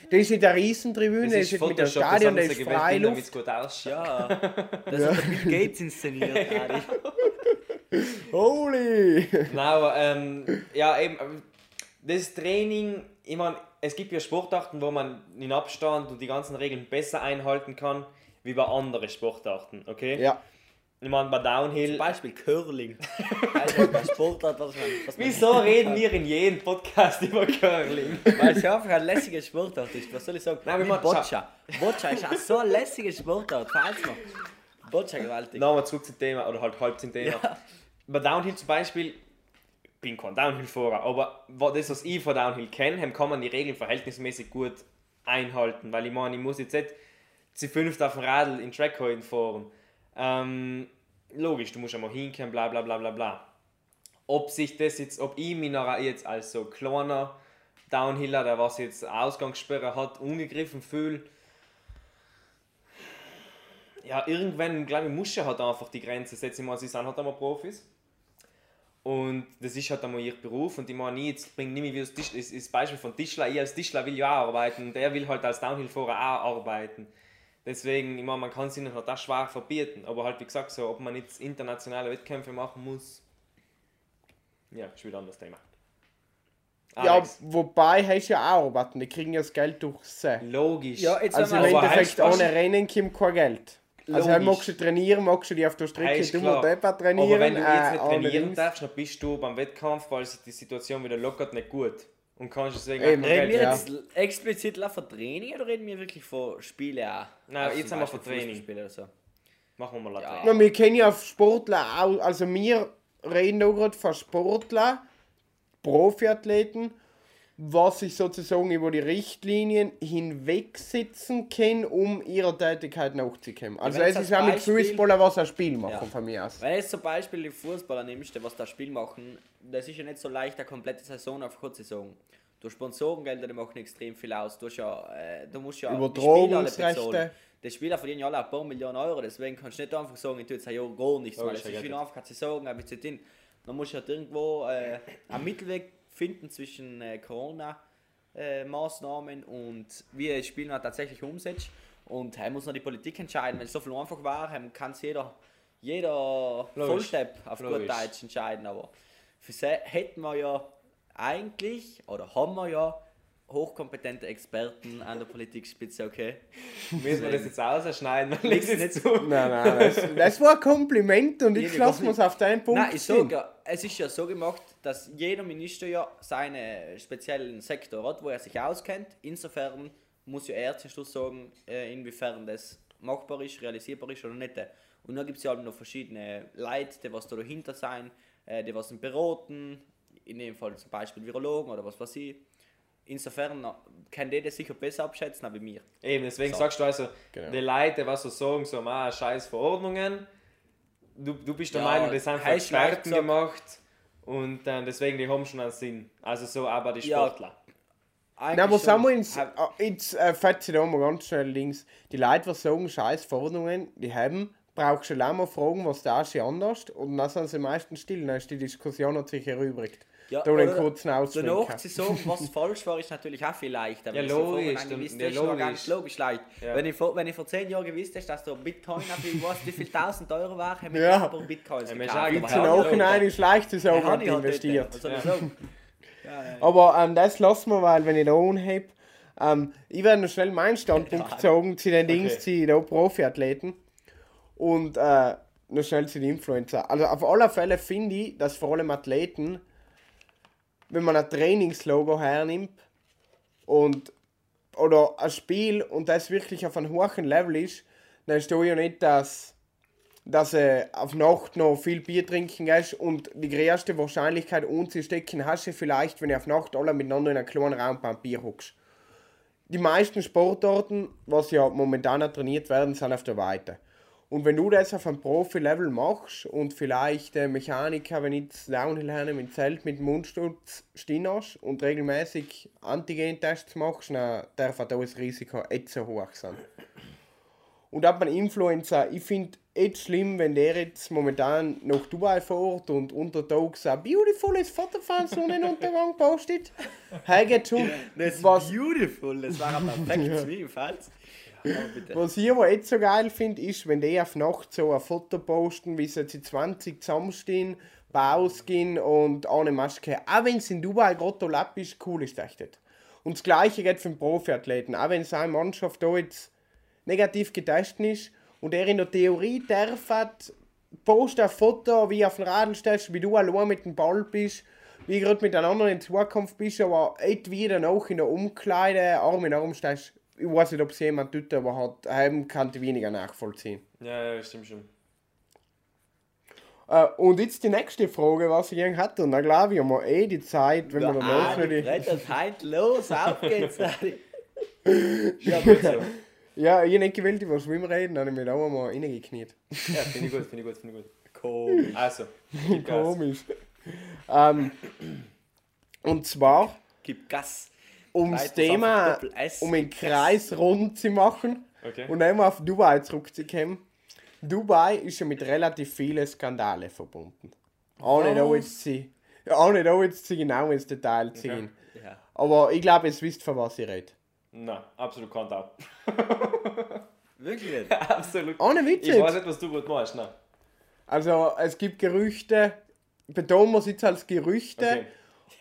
Das ist nicht eine Riesentribüne, das ist ist mit dem Stadion, das ist damit Freiluft. es gut ausschaut. Ja, das hat der Bill Gates inszeniert. [laughs] Holy! Aber ähm, ja, eben, das Training, ich meine, es gibt ja Sportarten, wo man den Abstand und die ganzen Regeln besser einhalten kann, wie bei anderen Sportarten, okay? Ja, Ich meine, bei Zum Downhill. Beispiel Curling. [laughs] Also bei Sportart, was man. Was man Wieso reden wir in jedem Podcast über Curling? [laughs] Weil es ja einfach ein lässiger Sportart ist. Was soll ich sagen? Nein, wir machen- Boccia. Boccia ist auch so ein lässiger Sportart. Falls mal. Boccia gewaltig. Nochmal zurück zum Thema, oder halt halb zum Thema. Ja. Bei Downhill zum Beispiel, ich bin kein Downhill-Fahrer, aber das, was ich von Downhill kenne, kann man die Regeln verhältnismäßig gut einhalten. Weil ich meine, ich muss jetzt nicht zu fünft auf dem Radl in Trackholen fahren. Ähm, logisch, du musst einmal hinkommen, bla bla bla bla bla. Ob sich das jetzt, ob ich mich jetzt als so kleiner Downhiller, der was jetzt Ausgangssperre hat, ungegriffen fühle, ja, irgendwann, glaube ich, muss ja halt einfach die Grenze setzen. Ich meine, sie sind halt einmal Profis. Und das ist halt einmal ihr Beruf. Und ich meine, ich jetzt bringe nicht mehr wie das, Tisch, das, Beispiel von Tischler. Ich als Tischler will ja auch arbeiten und der will halt als Downhill-Fahrer auch arbeiten. Deswegen, ich meine, man kann es ihnen halt auch schwer verbieten. Aber halt, wie gesagt, so, ob man jetzt internationale Wettkämpfe machen muss, ja, ist wieder ein anderes Thema. Ja, Alex, wobei hast du ja auch arbeiten, die kriegen ja das Geld durch sie. logisch. Ja, jetzt Also im Endeffekt heißt- ohne Rennen kommt kein Geld. Also Logisch. magst du trainieren, magst du die auf der Strecke dummer klar. Depper trainieren. Aber wenn du jetzt äh, nicht trainieren allerdings- darfst, dann bist du beim Wettkampf, weil sich die Situation wieder lockert, nicht gut. Und kannst deswegen Eben, auch Reden wir Geld jetzt explizit von Training oder reden wir wirklich von Spielen auch? Nein, Also jetzt haben wir von Training. Oder so. Machen wir mal Ja. ja. Ja, wir kennen ja Sportler auch, also wir reden auch gerade von Sportler, Profiathleten, was sich sozusagen über die Richtlinien hinwegsetzen können, um ihrer Tätigkeit nachzukommen. Also es ist auch mit Fußballer was ein Spiel machen Ja. von mir aus. Wenn du jetzt zum Beispiel die Fußballer nimmst, die was das Spiel machen, das ist ja nicht so leicht, eine komplette Saison auf kurze Saison. Du hast Sponsorengelder, die machen extrem viel aus. Du, hast ja, äh, du musst ja die Spieler alle Übertragungsrechte. Die Spieler verdienen ja alle ein paar Millionen Euro, deswegen kannst du nicht einfach sagen, ich tue jetzt ein Jahr gar nichts, weil Logisch, es ja, ist wieder einfach keine Saison, ein bisschen drin. Dann musst du halt irgendwo äh, einen Mittelweg finden zwischen äh, Corona äh, Maßnahmen und wie das Spiel dann tatsächlich umsetzt. Und er muss noch die Politik entscheiden. Wenn es so viel einfach war, kann es jeder, jeder Logisch. Vollstep auf gut Logisch. Deutsch entscheiden. Aber für sie hätten wir ja eigentlich, oder haben wir ja, hochkompetente Experten an der Politikspitze, okay? [laughs] Müssen wir das jetzt ausschneiden? Weil Leg's das nicht zu. [laughs] Nein, nein, [laughs] das, das war ein Kompliment und ich lasse es auf deinen Punkt Nein, ich sage es ist ja so gemacht, dass jeder Minister ja seinen speziellen Sektor hat, wo er sich auskennt. Insofern muss ja er zum Schluss sagen, äh, inwiefern das machbar ist, realisierbar ist oder nicht. Und dann gibt es ja halt noch verschiedene Leute, die was da dahinter sein, äh, die was beraten, in dem Fall zum Beispiel Virologen oder was weiß ich. Insofern kann der das sicher besser abschätzen als mir. Eben, deswegen So. sagst du also, Genau. die Leute, was so sagen, so, ah, scheiß Verordnungen, du, du bist der Ja, Meinung, das leicht Experten gesagt- gemacht und äh, deswegen, die haben schon einen Sinn. Also so, aber die Ja. Sportler. Nein, aber schon- sagen wir ins, äh, jetzt äh, fällt da mal ganz schnell links. Die Leute, die sagen, scheiß Forderungen, die haben, brauchst du schon mal fragen, was da ist anders und dann sind sie meistens still, dann ist die Diskussion hat sich erübrigt. Ja, da oder kurzen Ausschwenker. Danach zu sagen, was falsch war, ist natürlich auch viel leichter. Ja, Wenn du so logisch, gewusst ja, logisch. ganz logisch leicht. Ja. Wenn, ich vor, wenn ich vor zehn Jahren gewusst hätte, dass der Bitcoin auf weiß, wie viel tausend Euro war, hätte ich Ja. aber Bitcoins Ja, gekauft. man Im Nachhinein ist leicht zu nicht. sagen, Habe hat ich halt nicht. investiert. Was Ja. Ja, ja. Aber ähm, das lassen wir, weil wenn ich da anhebe, ähm, ich werde noch schnell meinen Standpunkt Ja. sagen zu den Dings, Okay. zu den Profiathleten und äh, noch schnell zu den Influencer. Also auf alle Fälle finde ich, dass vor allem Athleten, wenn man ein Trainingslogo hernimmt und oder ein Spiel und das wirklich auf einem hohen Level ist, dann ist da ja nicht, dass dass er auf Nacht noch viel Bier trinken gehst und die größte Wahrscheinlichkeit umzustecken hast du vielleicht, wenn ihr auf Nacht alle miteinander in einem kleinen Raum beim Bier hockst. Die meisten Sportarten, was ja momentan trainiert werden, sind auf der Weite. Und wenn du das auf einem Profi-Level machst und vielleicht der Mechaniker, wenn ich Downhill hernehme, im Zelt mit Mundschutz stehen hast und regelmäßig Antigen-Tests machst, dann darf auch das Risiko nicht so hoch sein. Und ab ein Influencer, ich finde echt schlimm, wenn der jetzt momentan nach Dubai fährt und untertags ein beautifules Foto von Sonnenuntergang [laughs] postet. Hey, geht schon. Das Was, beautiful, das war ein perfektes Video, falls. Aber bitte. was ich aber echt so geil finde, ist, wenn die auf Nacht so ein Foto posten, wie sie jetzt 20 zusammenstehen, ausgehen und ohne Maske. Auch wenn es in Dubai gerade lapp ist, cool ist echt. nicht. Und das gleiche geht für den Profiathleten. Auch wenn seine Mannschaft da jetzt negativ getestet ist und er in der Theorie darf hat poste ein Foto, wie auf dem Radl stehst, wie du allein mit dem Ball bist, wie gerade miteinander in Zukunft bist, aber irgendwie dann auch in der Umkleide Arm in Arm stehst. Ich weiß nicht, ob es jemand tut, aber hat, ähm, kann ich weniger nachvollziehen. Ja, ja, stimmt schon. Äh, und jetzt die nächste Frage, was ich hatte. Und dann glaube ich, haben wir eh die Zeit, wenn wir Ah, danach noch du die... heute los, auf geht's. [laughs] Ja, gut so. Ja, ich habe nicht gewählt, über Schwimmen reden, dann habe ich mich da einmal reingekniet. Ja, finde ich gut, finde ich gut, finde ich gut. Komisch. Also. [laughs] Komisch. ähm, und zwar, Gib Gas. Um das Thema, um den Kreis rund zu machen Okay. und einmal auf Dubai zurückzukommen. Dubai ist ja mit relativ vielen Skandalen verbunden. Auch nicht auch jetzt zu, ja, auch nicht auch jetzt zu genau ins Detail zu gehen. Ja. Aber ich glaube, ihr wisst, von was ich rede. Nein, absolut kein Tau. [laughs] Wirklich nicht? absolut. Ohne Witz Ich weiß nicht, was du gut machst, nein. Also, es gibt Gerüchte, betonen wir es jetzt als Gerüchte.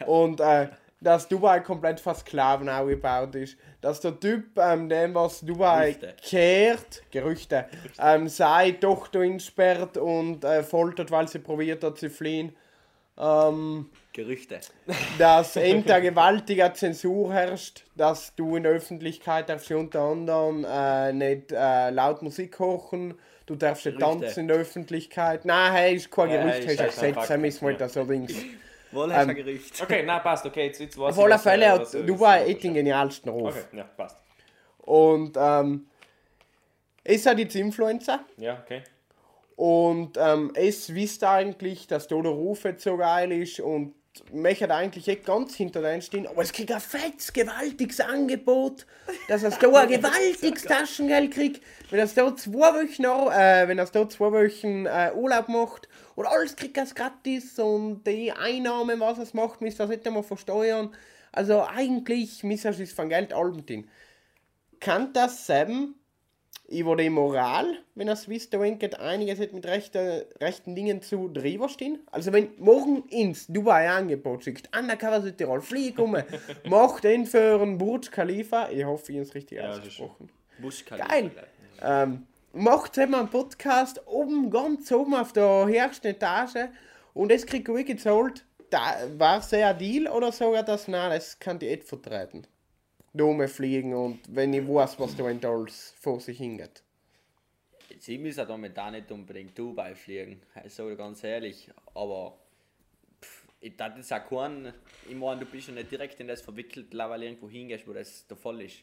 Okay. Und äh, dass Dubai komplett von Sklaven aufgebaut ist. Dass der Typ, ähm, dem was Dubai Gerüchte. kehrt, Gerüchte, ähm, seine Tochter entsperrt und äh, foltert, weil sie probiert hat zu fliehen. Ähm, Gerüchte. [laughs] dass unter gewaltiger Zensur herrscht, dass du in der Öffentlichkeit darfst du unter anderem äh, nicht äh, laut Musik kochen, du darfst nicht tanzen in der Öffentlichkeit. Nein, hey, ist kein Gerücht, hey, ist ein Gesetz, Fakt, müssen wir ja. da du Ähm. Okay, nein, passt, okay, jetzt, jetzt alle was, äh, Fälle hat was, äh, Dubai echt den genialsten Ruf. Okay, ja, passt. Und ähm, ist halt jetzt Influencer. Ja, okay. Und ähm, es wisst eigentlich, dass da der Ruf jetzt so geil ist und möchte eigentlich echt ganz hinter denen stehen, aber es kriegt ein fettes, gewaltiges Angebot, dass er da ein [laughs] gewaltiges Taschengeld kriegt, wenn er da zwei Wochen, äh, wenn er da zwei Wochen äh, Urlaub macht und alles kriegt er gratis und die Einnahmen, was er macht, müsst ihr das nicht einmal versteuern. Also eigentlich müsst ihr es von Geld Albentin. Kann das Sam über die Moral, wenn er wisst, da geht einiges hat mit rechter, rechten Dingen zu drüber stehen. Also wenn morgen ins Dubai Angebot schickt, Undercover Südtirol, flieg um, macht den für einen Burj Khalifa, ich hoffe, ich habe es richtig Ja, ausgesprochen. Busch Geil. Ähm, macht eben einen Podcast oben, ganz oben auf der ersten Etage und das kriegt ich gezahlt. Da war es ein Deal oder sogar das, nein, das kann ich nicht vertreten. Dome fliegen und wenn ich weiß, was da in Dolls vor sich hingeht. Sie müssen damit da nicht unbedingt Dubai fliegen, sage ganz ehrlich. Aber pff, ich dachte jetzt auch keinen, ich meine, du bist ja nicht direkt in das verwickelt, weil du irgendwo hingehst, wo das der Fall ist.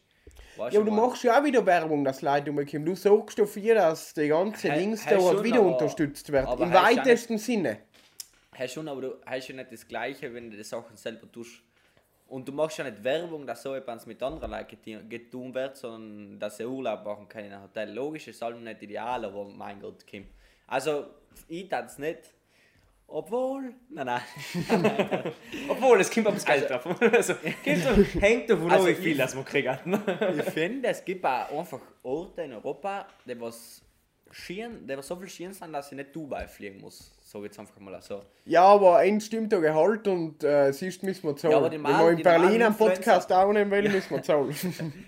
Weißt Ja, aber du machst ja auch wieder Werbung, dass Leute umkommen. Du sorgst dafür, dass die ganze da schon, wieder aber- unterstützt wird. Im weitesten Sinne. Hast schon, aber du hast ja nicht das Gleiche, wenn du die Sachen selber tust. Und du machst ja nicht Werbung, dass so etwas mit anderen Leuten getan wird, sondern dass sie Urlaub machen können in einem Hotel. Logisch ist halt nicht ideal, aber mein Gott, Kim. Also, ich tat es nicht. Obwohl, [laughs] nein, nein. Obwohl, es kommt aufs Geld drauf. [laughs] Also, doch- hängt davon ab, Also wie viel das man kriegt. ich finde, es gibt auch einfach Orte in Europa, die was schieren, die was so viel schieren sind, dass ich nicht Dubai fliegen muss. So jetzt einfach mal so. Ja, aber ein stimmt der Gehalt und äh, siehst, müssen wir zahlen. Ja, aber die Wenn wir in Berlin einen Podcast aufnehmen wollen, müssen wir zahlen.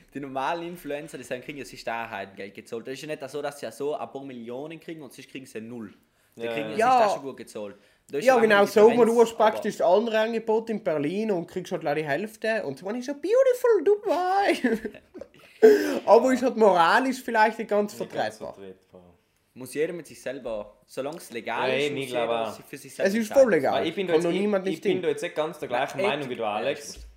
[laughs] Die normalen Influencer, die sagen, kriegen ja sich da halt Geld gezahlt. Das ist ja nicht so, dass sie ja so ein paar Millionen kriegen und sonst kriegen sie null. Die Ja, kriegen ja, ja. sich da schon gut gezahlt. Ist ja, genau eine so. Aber Differenz, du hast aber- praktisch das andere Angebot in Berlin und kriegst halt gleich die Hälfte. Und zwar ist so beautiful Dubai. [laughs] aber ist halt moralisch vielleicht nicht ganz vertretbar. Muss jeder mit sich selber, solange es legal Ja, ist, muss jeder sich für sich selber Es ist entscheiden. voll legal. Weil ich bin, da jetzt, noch ich, niemand ich nicht bin da jetzt nicht ganz der gleichen Nein, Meinung wie du, Alex. ist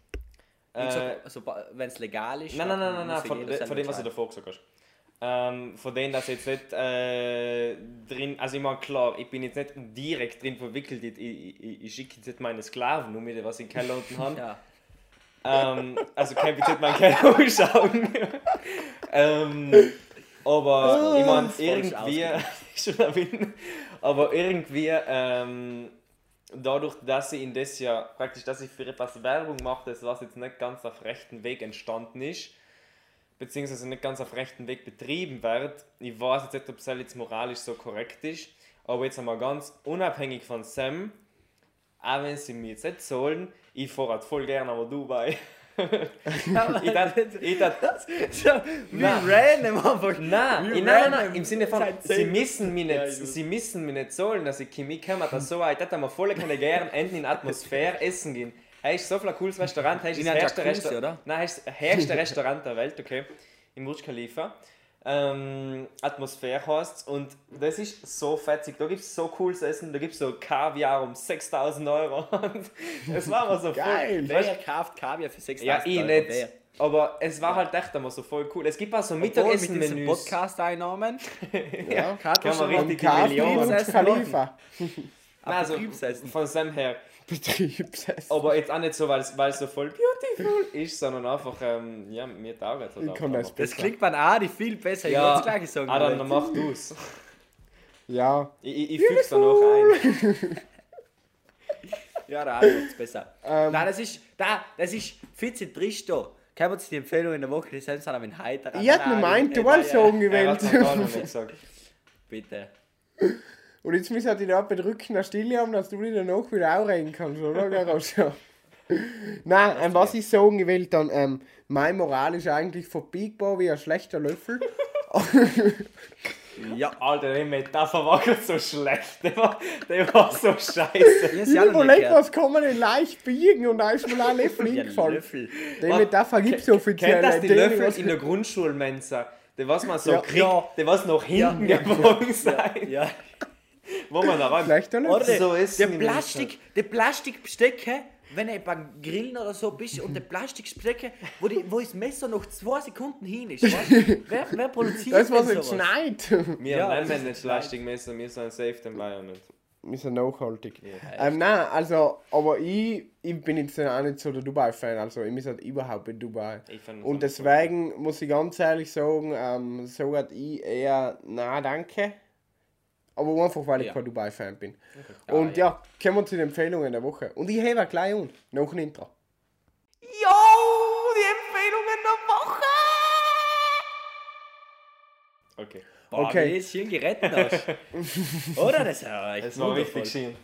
Äh, also, wenn es legal ist, Nein, nein, nein, dann nein, nein von, von dem, was du davor gesagt hast. Ähm, von denen, dass jetzt nicht äh, drin, also ich meine, klar, ich bin jetzt nicht direkt drin verwickelt, ich, ich, ich, schicke jetzt nicht meine Sklaven nur mit, was ich in Keller unten habe. [laughs] Ja. Ähm, also kann ich jetzt nicht meinen Keller [laughs] anschauen. ähm, aber ich meine, irgendwie, [laughs] schon aber irgendwie, ähm, dadurch, dass ich in das ja praktisch, dass ich für etwas Werbung mache, das was jetzt nicht ganz auf rechten Weg entstanden ist, beziehungsweise nicht ganz auf rechten Weg betrieben wird, ich weiß jetzt nicht, ob es jetzt moralisch so korrekt ist, aber jetzt einmal ganz unabhängig von Sam, auch wenn sie mir jetzt nicht zahlen, ich fahre halt voll gerne nach Dubai. [laughs] Ich dachte, ich dachte, So, wie Nein. random einfach. Nein, Wie nein, nein, im Sinne von, sie müssen mich nicht, Ja, sie müssen mich nicht zahlen, dass ich ich kann das so, ich hätte mir voll gerne gern enden in Atmosphäre essen gehen. Hey, ist so viel ein cooles Restaurant, hey, ist In das herrste oder? nein, ist das herrste Restaurant der Welt, okay, im Burj Khalifa. Ähm, Atmosphäre heißt und das ist so fetzig, da gibt es so cooles Essen, da gibt es so Kaviar um 6000 Euro [laughs] es war mir so voll, Geil. Wer kauft Kaviar für 6.000 ja, ich Euro? nicht, Wer? aber es war halt echt immer so voll cool. Es gibt auch so Obwohl mit diesen Mittagessen-Menüs. Podcast-Einnahmen [laughs] Ja. kann Kann man richtig Millionen. Khalifa. Also von Sam her. Betriebsessen. Aber jetzt auch nicht so, weil es weil es so voll beautiful ist, sondern einfach, ähm, ja, mir taugt es halt Ich kann das Das klingt beim Adi viel besser. Ich Ja, das gleiche sagen. ah, dann mach du's. Ja. Ich, ich, ich füg's da noch ein. [laughs] Ja, Adi macht es besser. Ähm. Nein, das ist, da, das ist viel trist da. Können wir uns die Empfehlung in der Woche, die sind aber in heiter. Ich hätte mir du sagen Er gewählt. Bitte. Und jetzt müssen wir dich da bedrücken, eine Stille haben, dass du dich danach wieder auch reden kannst, oder? [laughs] Garaus? Ja. Nein, ähm, was ich sagen will, dann, ähm, meine Moral ist eigentlich verbiegbar wie ein schlechter Löffel. [laughs] Ja. Alter, die Metapher war gerade so schlecht. Der war, der war so scheiße. Ich überlege, was kann man denn leicht biegen und da ist mir ein Löffel Ja, hingefallen. Löffel. Die? Metapher gibt es offiziell. Kennt das die. Löffel in der Grundschulmensa? Der was man so Ja. kriegt, Ja. der was nach hinten Ja. gebogen sein. Ja. Wo man da rein. Schlechter Oder Löffel. So ist der Plastik, der Plastikbestecke, wenn er beim Grillen oder so bist und der Plastikbestecke, wo, die, wo das Messer noch zwei Sekunden hin ist. Weißt? du? wer, wer produziert Das, was denn jetzt schneit. Wir Ja, nehmen das ist nicht Plastikmesser, wir sind safe Environment. Wir sind nachhaltig. ähm, nein, also, aber ich, ich bin jetzt auch nicht so der Dubai-Fan, also ich bin halt überhaupt in Dubai. Das Und auch deswegen muss ich ganz ehrlich sagen, ähm, so hat ich eher, na danke. Aber einfach, weil ich Ja. kein Dubai-Fan bin. Und ja, kommen wir zu den Empfehlungen der Woche. Und ich hebe gleich an, nach dem Intro. Yo, die Empfehlungen der Woche! Okay. Boah, Okay. okay. wie du es schön gerettet hast. [laughs] Oder? Das ja Es war richtig schön.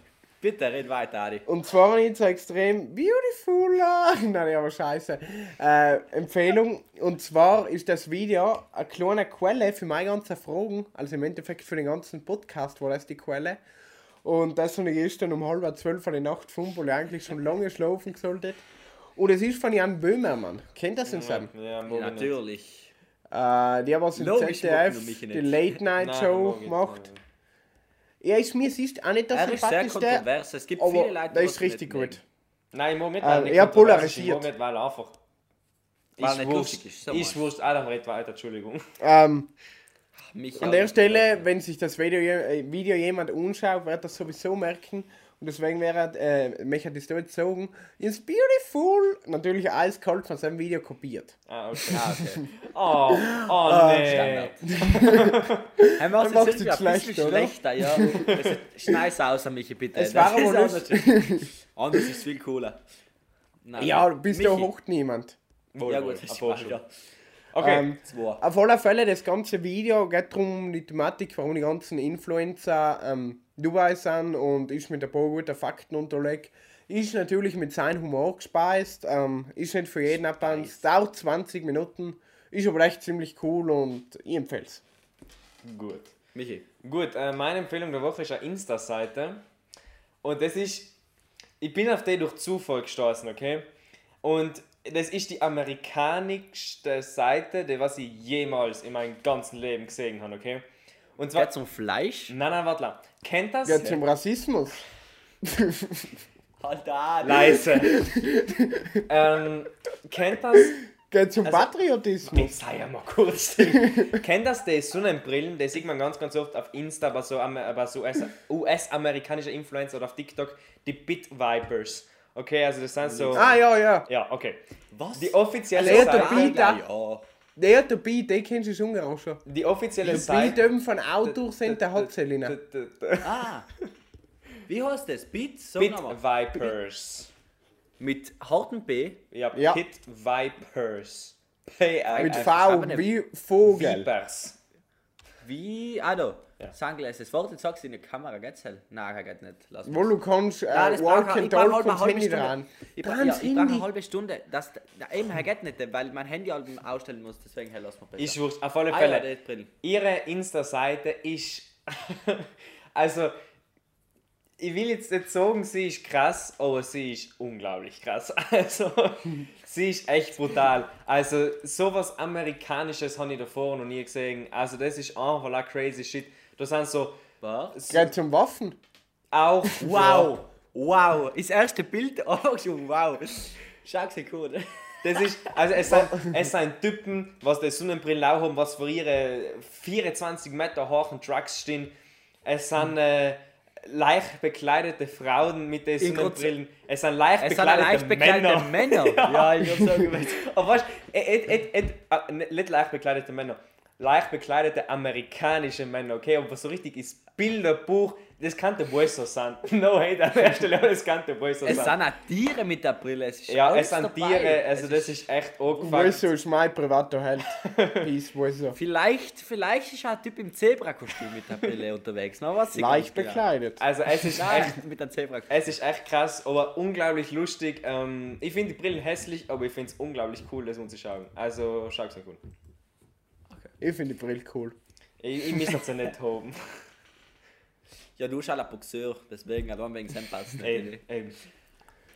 Bitte, red weiter, Adi. Und zwar nicht so extrem beautiful. [laughs] Nein, aber scheiße. Äh, Empfehlung. Und zwar ist das Video eine kleine Quelle für meine ganzen Fragen. Also im Endeffekt für den ganzen Podcast war das die Quelle. Und das habe ich gestern um halb zwölf in der Nacht gefunden, weil ich eigentlich schon lange schlafen sollte. Und es ist von Jan Böhmermann. Kennt das den Sam? Ja, ich nicht. Natürlich. Äh, der was im ZDF die Late Night Show mag ich macht. nicht. Er ist mir ist auch nicht das Er ist sehr sympathischste, kontrovers. Es gibt viele Leute, der die ist das richtig nicht gut. Nein, im Moment war nicht eher kontrovers, polarisiert. Im Moment, weil einfach. Weil wurscht. lustig ist, so du. wurscht. Adam, red weiter, Entschuldigung. Ähm, An der. Stelle, wenn sich das Video, äh, Video jemand anschaut, wird das sowieso merken. Und deswegen wäre, äh, möchte ich das jetzt sagen, ist beautiful. Natürlich eiskalt von seinem Video kopiert. Ah, okay. Ah, okay. Oh, oh nee. Standard. [laughs] Er macht es es irgendwie ein schlecht, bisschen oder? schlechter, ja. Schneid's aus an mich bitte. Es Das war aber ist lustig. anders. Anders ist viel cooler. Nein, Ja, nein. bis da Michi. hocht niemand. Wohl, Ja gut, das ist Apostel. ja. Okay. Ähm, Zwei. auf alle Fälle, das ganze Video geht darum, die Thematik, warum die ganzen Influencer ähm, Dubai sind und ist mit ein paar guten Fakten unterlegt. Ist natürlich mit seinem Humor gespeist, ähm, ist nicht für jeden es dauert 20 Minuten, ist aber echt ziemlich cool und ich empfehle es. Gut. Michi. Gut, äh, meine Empfehlung der Woche ist eine Insta-Seite. Und das ist. Ich bin auf die durch Zufall gestoßen, okay? Und das ist die amerikanischste Seite, die was ich jemals in meinem ganzen Leben gesehen habe, okay? Und zwar. Geht zum Fleisch? Nein, nein, warte lang. Kennt das? Geht zum Rassismus. Halt da. Leise. [laughs] ähm, kennt das? Geht zum Also- Patriotismus. Jetzt sei ja mal kurz. [laughs] Kennt das die Sonnenbrillen? Die sieht man ganz, ganz oft auf Insta, aber so, aber so US- US-amerikanische Influencer oder auf TikTok, die Bit Vipers. Okay, also das sind so. Ah ja, ja. Ja, okay. Was? Die offizielle Also, Seite. Ja, ja. Beat, den kennst du schon auch schon. Die offizielle Beat Seite. eben von Autos sind der d- Ah. Wie heißt das? Beat? Sag Bit. Vipers. Mit hartem B. Ja, Ja. Pit Vipers. P Mit äh, V aber ne- wie Vogel. Vipers. Wie, ah da, Ja. Sunglasses. Warte, sagst du in die Kamera, geht's halt? Nein, geht nicht. Lass Wo du kannst, äh, Ja, das Walk ich and brauch Talk halt eine halbe Handy Stunde. dran. Ich brauche Dran ja, das ich brauch eine halbe Stunde. Das, ja, eben, er geht nicht, weil mein Handy halt ausstellen muss, deswegen hey, lass mal besser. Ist wurscht, auf alle ah, Fälle. ja, die Brille. ihre Insta-Seite ist. [laughs] also, ich will jetzt nicht sagen, sie ist krass, aber sie ist unglaublich krass. [laughs] Also, sie ist echt brutal. Also, sowas Amerikanisches habe ich davor noch nie gesehen. Also, das ist einfach like crazy shit. Da sind so. Was? Geht zum Waffen. Auch. [laughs] Wow! Wow! Das erste Bild, [laughs] oh schon, wow! Schau, sie cool. Das ist, also es sind, es sind Typen, was die Sonnenbrille auch haben, was für ihre 24 Meter hohen Trucks stehen. Es sind äh, leicht bekleidete Frauen mit den Sonnenbrillen. Es sind leicht Es bekleidete, leicht bekleidete Männer. [laughs] Männer. ja. ich würde sagen, Aber weißt du, et, et, et, äh, nicht leicht bekleidete Männer, leicht bekleidete amerikanische Männer, okay? Aber so richtig ist Bilderbuch, das kann der wohl so sein. [laughs] No hate an der Stelle, aber das kann der wohl so es sein. sind auch Tiere mit der Brille. Es ist Ja, alles es sind dabei. Tiere, also Es das ist echt angefangen. so ist mein privater Held. [laughs] Peace, er? Vielleicht, vielleicht ist auch ein Typ im Zebrakostüm mit der Brille unterwegs. Na, was Leicht bekleidet. Also es ist echt mit einem Zebrakostüm. Es ist echt krass, aber unglaublich lustig. Ähm, ich finde die Brillen hässlich, aber ich finde es unglaublich cool, das anzuschauen. Also schau es cool. Ich finde die Brille cool. Ich, ich muss sie nicht haben. [laughs] Ja, du bist auch ein Boxeur, deswegen allein wegen dem passt Ey, ey.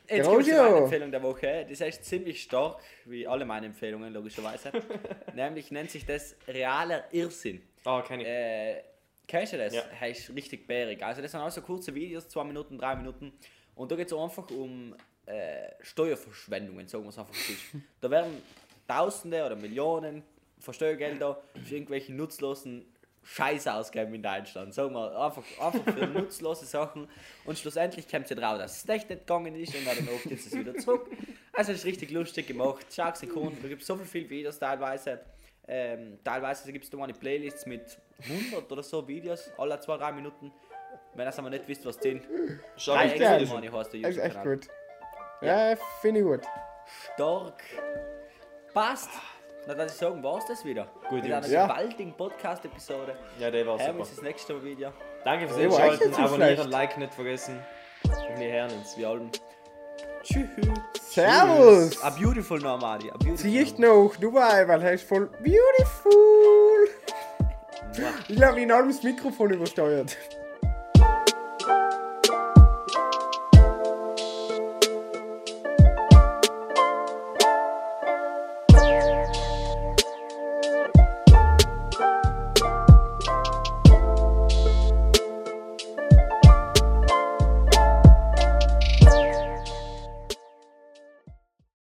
Jetzt kommt zu so. meiner Empfehlung der Woche. Das ist ziemlich stark, wie alle meine Empfehlungen logischerweise. [laughs] Nämlich nennt sich das realer Irrsinn. Oh, keine ich. Äh, kennst du das? Ja. Heißt richtig bärig. Also das sind auch so kurze Videos, zwei Minuten, drei Minuten. Und da geht es einfach um äh, Steuerverschwendungen, sagen wir es einfach so. [laughs] Da werden Tausende oder Millionen von Steuergelder für irgendwelche nutzlosen Scheiße ausgeben in Deutschland. Sagen wir einfach, einfach für [laughs] nutzlose Sachen. Und schlussendlich kommt sie drauf, dass es echt nicht gegangen ist und dann oft ist es wieder zurück. Also es ist richtig lustig gemacht. Schau Sekunden, da gibt es so viele Videos teilweise. Ähm, teilweise gibt es da mal Playlists mit 100 oder so Videos, alle zwei, drei Minuten. Wenn ihr aber nicht wisst, was sind. Schau ich der Das ist echt YouTube-Kanal. gut. Ja, finde ich gut. Stark. Passt. Na, dann ich sagen, war's das wieder. Gut, Mit einer Ja. gewaltigen Podcast-Episode. Ja, der war Hören wir super. uns das nächste Mal wieder. Danke fürs war Einschalten. Abonnieren. Like nicht vergessen. Und wir hören uns. Wie allem. Tschüss. Servus! A beautiful Normali. A beautiful Siehst noch Dubai, weil er ist voll beautiful. [laughs] Ich glaube, ich habe das Mikrofon übersteuert.